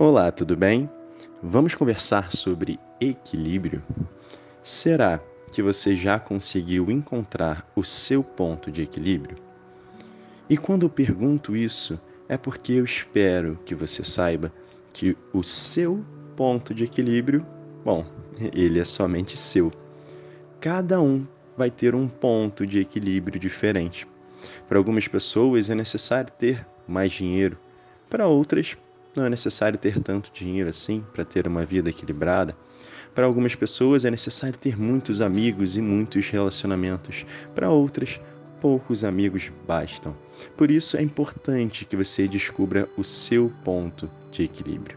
Olá, tudo bem? Vamos conversar sobre equilíbrio? Será que você já conseguiu encontrar o seu ponto de equilíbrio? E quando eu pergunto isso, é porque eu espero que você saiba que o seu ponto de equilíbrio, bom, ele é somente seu. Cada um vai ter um ponto de equilíbrio diferente. Para algumas pessoas é necessário ter mais dinheiro, para outras não é necessário ter tanto dinheiro assim para ter uma vida equilibrada. Para algumas pessoas é necessário ter muitos amigos e muitos relacionamentos. Para outras, poucos amigos bastam. Por isso é importante que você descubra o seu ponto de equilíbrio.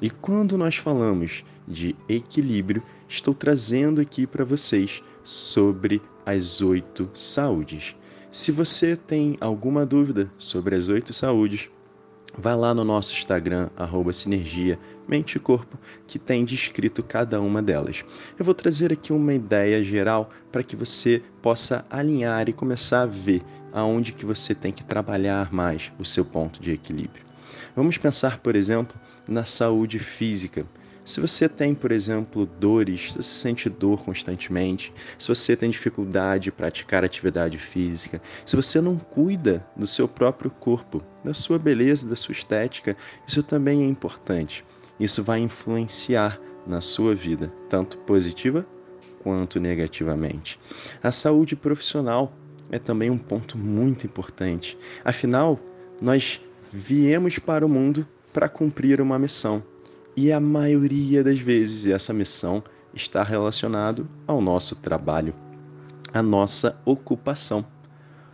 E quando nós falamos de equilíbrio, estou trazendo aqui para vocês sobre as oito saúdes. Se você tem alguma dúvida sobre as oito saúdes, Vá lá no nosso Instagram, arroba Sinergia Mente e Corpo, que tem descrito cada uma delas. Eu vou trazer aqui uma ideia geral para que você possa alinhar e começar a ver aonde que você tem que trabalhar mais o seu ponto de equilíbrio. Vamos pensar, por exemplo, na saúde física. Se você tem, por exemplo, dores, se você sente dor constantemente, se você tem dificuldade de praticar atividade física, se você não cuida do seu próprio corpo, da sua beleza, da sua estética, isso também é importante. Isso vai influenciar na sua vida, tanto positiva quanto negativamente. A saúde profissional é também um ponto muito importante. Afinal, nós viemos para o mundo para cumprir uma missão. E a maioria das vezes essa missão está relacionado ao nosso trabalho, à nossa ocupação.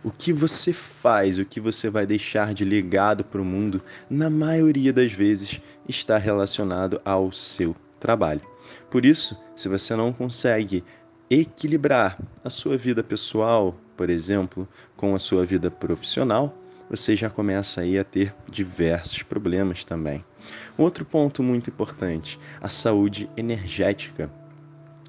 O que você faz, o que você vai deixar de legado para o mundo, na maioria das vezes está relacionado ao seu trabalho. Por isso, se você não consegue equilibrar a sua vida pessoal, por exemplo, com a sua vida profissional, você já começa aí a ter diversos problemas também. Outro ponto muito importante, a saúde energética.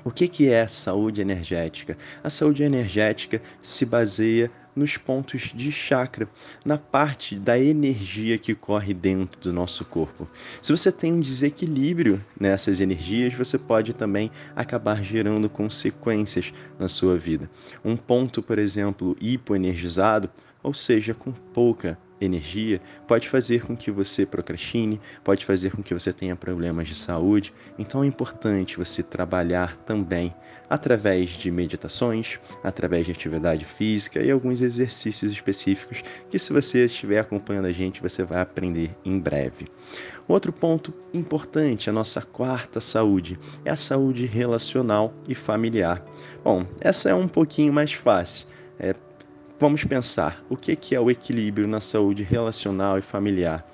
O que, que é saúde energética? A saúde energética se baseia nos pontos de chakra, na parte da energia que corre dentro do nosso corpo. Se você tem um desequilíbrio nessas energias, você pode também acabar gerando consequências na sua vida. Um ponto, por exemplo, hipoenergizado ou seja, com pouca energia, pode fazer com que você procrastine, pode fazer com que você tenha problemas de saúde. Então é importante você trabalhar também através de meditações, através de atividade física e alguns exercícios específicos que, se você estiver acompanhando a gente, você vai aprender em breve. Outro ponto importante, a nossa quarta saúde, é a saúde relacional e familiar. Bom, essa é um pouquinho mais fácil. É, Vamos pensar, o que é o equilíbrio na saúde relacional e familiar?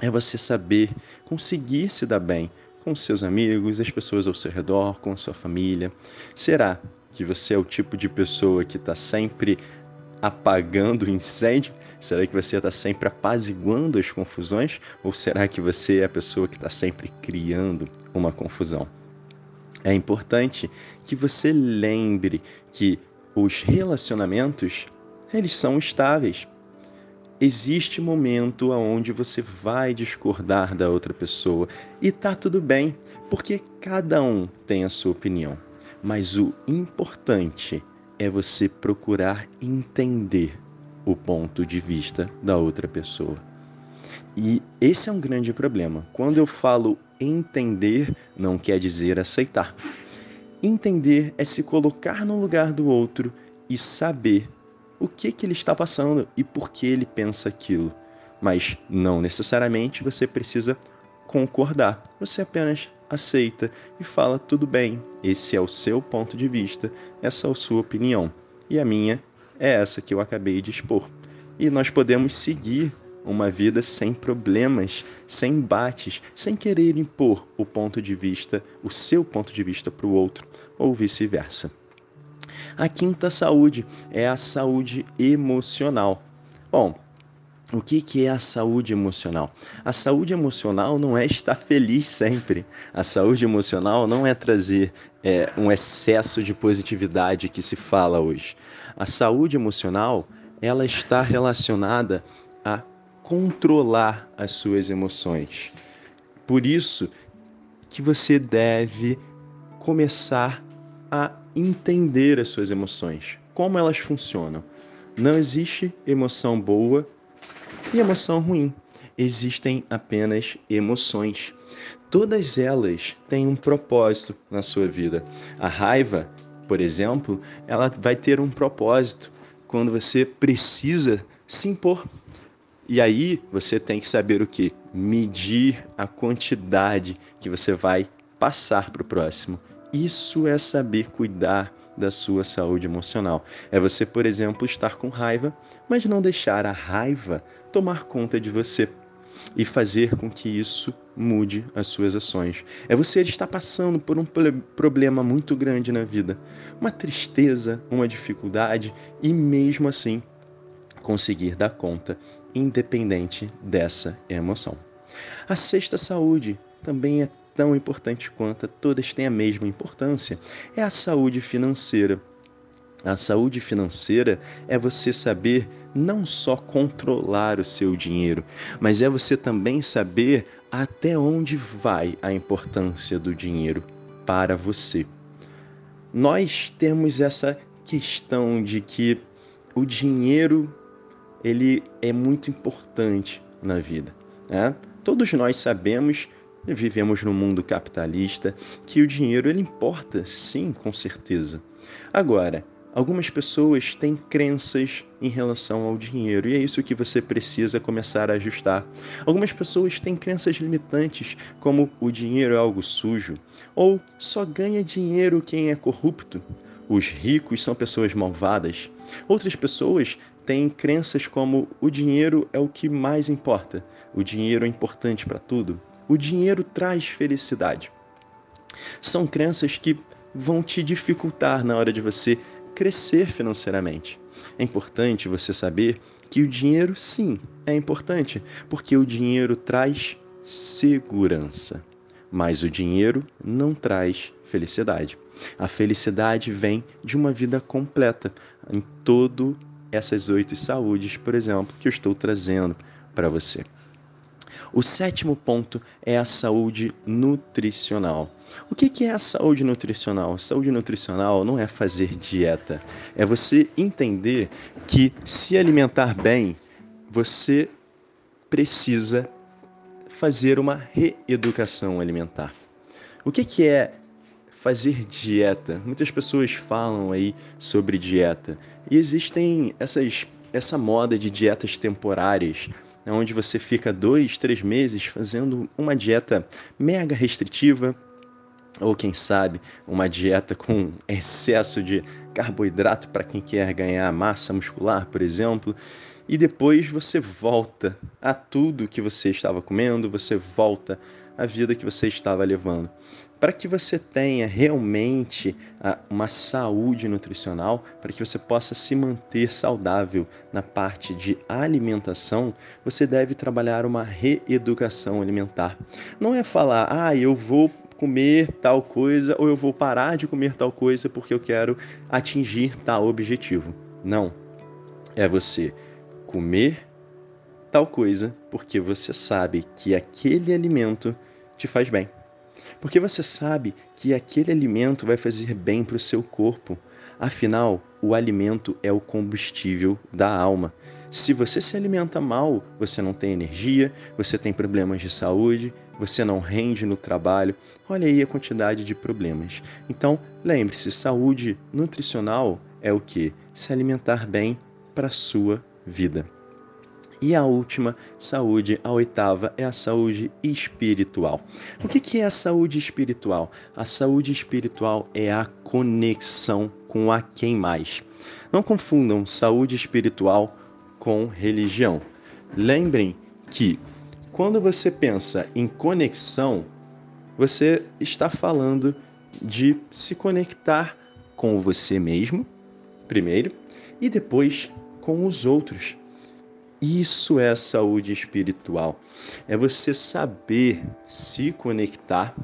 É você saber conseguir se dar bem com seus amigos, as pessoas ao seu redor, com a sua família. Será que você é o tipo de pessoa que está sempre apagando o incêndio? Será que você está sempre apaziguando as confusões? Ou será que você é a pessoa que está sempre criando uma confusão? É importante que você lembre que os relacionamentos eles são estáveis. Existe momento onde você vai discordar da outra pessoa e tá tudo bem, porque cada um tem a sua opinião. Mas o importante é você procurar entender o ponto de vista da outra pessoa. E esse é um grande problema. Quando eu falo entender, não quer dizer aceitar. Entender é se colocar no lugar do outro e saber o que, que ele está passando e por que ele pensa aquilo. Mas não necessariamente você precisa concordar. Você apenas aceita e fala: tudo bem, esse é o seu ponto de vista, essa é a sua opinião. E a minha é essa que eu acabei de expor. E nós podemos seguir uma vida sem problemas, sem embates, sem querer impor o ponto de vista, o seu ponto de vista para o outro, ou vice-versa. A quinta saúde é a saúde emocional. Bom, o que, que é a saúde emocional? A saúde emocional não é estar feliz sempre. A saúde emocional não é trazer é, um excesso de positividade que se fala hoje. A saúde emocional ela está relacionada a controlar as suas emoções. Por isso que você deve começar a entender as suas emoções, como elas funcionam. Não existe emoção boa e emoção ruim. Existem apenas emoções. Todas elas têm um propósito na sua vida. A raiva, por exemplo, ela vai ter um propósito quando você precisa se impor. E aí você tem que saber o que? Medir a quantidade que você vai passar para o próximo. Isso é saber cuidar da sua saúde emocional. É você, por exemplo, estar com raiva, mas não deixar a raiva tomar conta de você e fazer com que isso mude as suas ações. É você estar passando por um problema muito grande na vida, uma tristeza, uma dificuldade e mesmo assim conseguir dar conta, independente dessa emoção. A sexta saúde também é tão importante quanto, todas têm a mesma importância, é a saúde financeira. A saúde financeira é você saber não só controlar o seu dinheiro, mas é você também saber até onde vai a importância do dinheiro para você. Nós temos essa questão de que o dinheiro ele é muito importante na vida. Né? Todos nós sabemos Vivemos num mundo capitalista que o dinheiro ele importa, sim, com certeza. Agora, algumas pessoas têm crenças em relação ao dinheiro e é isso que você precisa começar a ajustar. Algumas pessoas têm crenças limitantes, como o dinheiro é algo sujo, ou só ganha dinheiro quem é corrupto. Os ricos são pessoas malvadas. Outras pessoas têm crenças como o dinheiro é o que mais importa, o dinheiro é importante para tudo o dinheiro traz felicidade. São crenças que vão te dificultar na hora de você crescer financeiramente. É importante você saber que o dinheiro, sim, é importante, porque o dinheiro traz segurança. Mas o dinheiro não traz felicidade. A felicidade vem de uma vida completa em todo essas oito saúdes, por exemplo, que eu estou trazendo para você. O sétimo ponto é a saúde nutricional. O que é a saúde nutricional? Saúde nutricional não é fazer dieta, é você entender que se alimentar bem, você precisa fazer uma reeducação alimentar. O que é fazer dieta? Muitas pessoas falam aí sobre dieta e existem essas, essa moda de dietas temporárias é onde você fica dois, três meses fazendo uma dieta mega restritiva, ou quem sabe uma dieta com excesso de carboidrato para quem quer ganhar massa muscular, por exemplo, e depois você volta a tudo que você estava comendo, você volta à vida que você estava levando para que você tenha realmente ah, uma saúde nutricional, para que você possa se manter saudável na parte de alimentação, você deve trabalhar uma reeducação alimentar. Não é falar, ah, eu vou comer tal coisa ou eu vou parar de comer tal coisa porque eu quero atingir tal objetivo. Não. É você comer tal coisa porque você sabe que aquele alimento te faz bem porque você sabe que aquele alimento vai fazer bem para o seu corpo. Afinal, o alimento é o combustível da alma. Se você se alimenta mal, você não tem energia, você tem problemas de saúde, você não rende no trabalho. Olha aí a quantidade de problemas. Então, lembre-se, saúde nutricional é o que? Se alimentar bem para sua vida. E a última saúde, a oitava, é a saúde espiritual. O que é a saúde espiritual? A saúde espiritual é a conexão com a quem mais. Não confundam saúde espiritual com religião. Lembrem que quando você pensa em conexão, você está falando de se conectar com você mesmo, primeiro, e depois com os outros. Isso é saúde espiritual. É você saber se conectar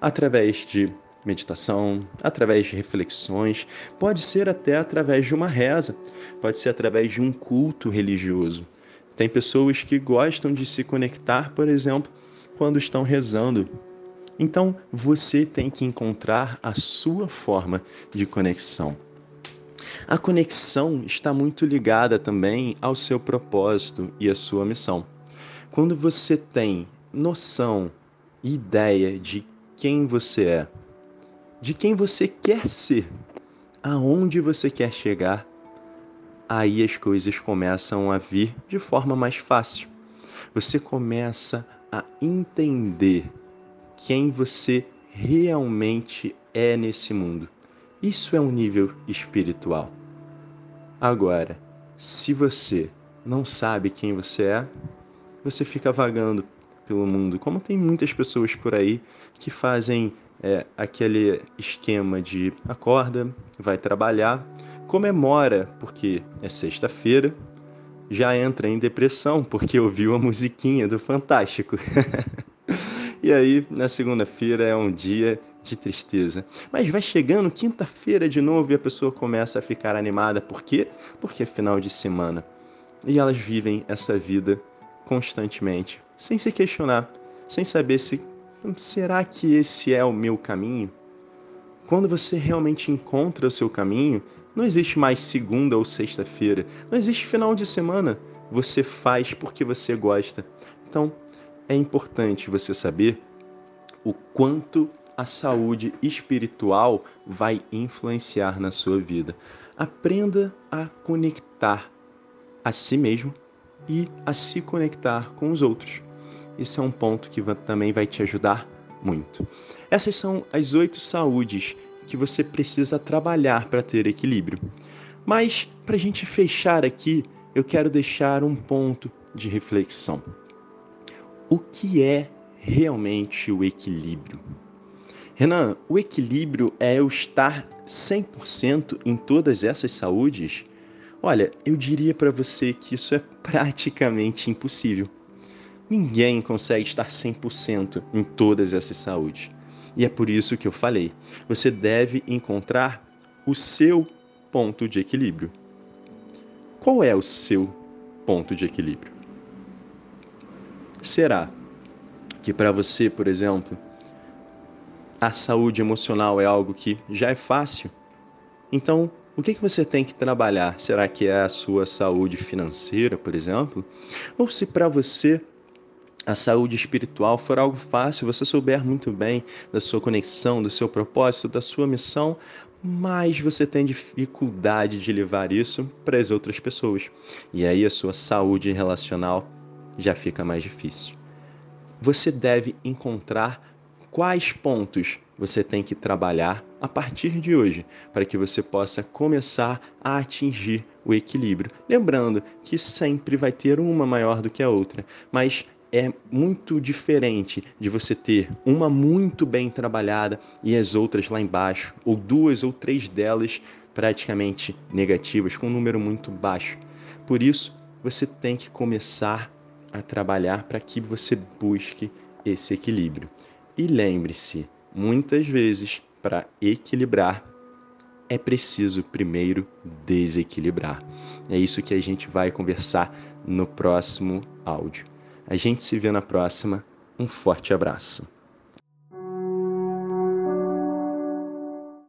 através de meditação, através de reflexões, pode ser até através de uma reza, pode ser através de um culto religioso. Tem pessoas que gostam de se conectar, por exemplo, quando estão rezando. Então você tem que encontrar a sua forma de conexão. A conexão está muito ligada também ao seu propósito e à sua missão. Quando você tem noção, ideia de quem você é, de quem você quer ser, aonde você quer chegar, aí as coisas começam a vir de forma mais fácil. Você começa a entender quem você realmente é nesse mundo. Isso é um nível espiritual. Agora, se você não sabe quem você é, você fica vagando pelo mundo, como tem muitas pessoas por aí que fazem é, aquele esquema de acorda, vai trabalhar, comemora porque é sexta-feira, já entra em depressão porque ouviu a musiquinha do Fantástico. e aí, na segunda-feira é um dia de tristeza. Mas vai chegando quinta-feira de novo e a pessoa começa a ficar animada. Por quê? Porque é final de semana. E elas vivem essa vida constantemente, sem se questionar, sem saber se será que esse é o meu caminho? Quando você realmente encontra o seu caminho, não existe mais segunda ou sexta-feira, não existe final de semana. Você faz porque você gosta. Então, é importante você saber o quanto a saúde espiritual vai influenciar na sua vida. Aprenda a conectar a si mesmo e a se conectar com os outros. Isso é um ponto que também vai te ajudar muito. Essas são as oito saúdes que você precisa trabalhar para ter equilíbrio. Mas, para a gente fechar aqui, eu quero deixar um ponto de reflexão. O que é realmente o equilíbrio? Renan, o equilíbrio é eu estar 100% em todas essas saúdes? Olha, eu diria para você que isso é praticamente impossível. Ninguém consegue estar 100% em todas essas saúdes. E é por isso que eu falei, você deve encontrar o seu ponto de equilíbrio. Qual é o seu ponto de equilíbrio? Será que para você, por exemplo, a saúde emocional é algo que já é fácil? Então, o que, que você tem que trabalhar? Será que é a sua saúde financeira, por exemplo? Ou se para você a saúde espiritual for algo fácil, você souber muito bem da sua conexão, do seu propósito, da sua missão, mas você tem dificuldade de levar isso para as outras pessoas. E aí a sua saúde relacional já fica mais difícil. Você deve encontrar quais pontos você tem que trabalhar a partir de hoje para que você possa começar a atingir o equilíbrio. Lembrando que sempre vai ter uma maior do que a outra, mas é muito diferente de você ter uma muito bem trabalhada e as outras lá embaixo, ou duas ou três delas praticamente negativas, com um número muito baixo. Por isso, você tem que começar a trabalhar para que você busque esse equilíbrio. E lembre-se, muitas vezes, para equilibrar, é preciso primeiro desequilibrar. É isso que a gente vai conversar no próximo áudio. A gente se vê na próxima. Um forte abraço.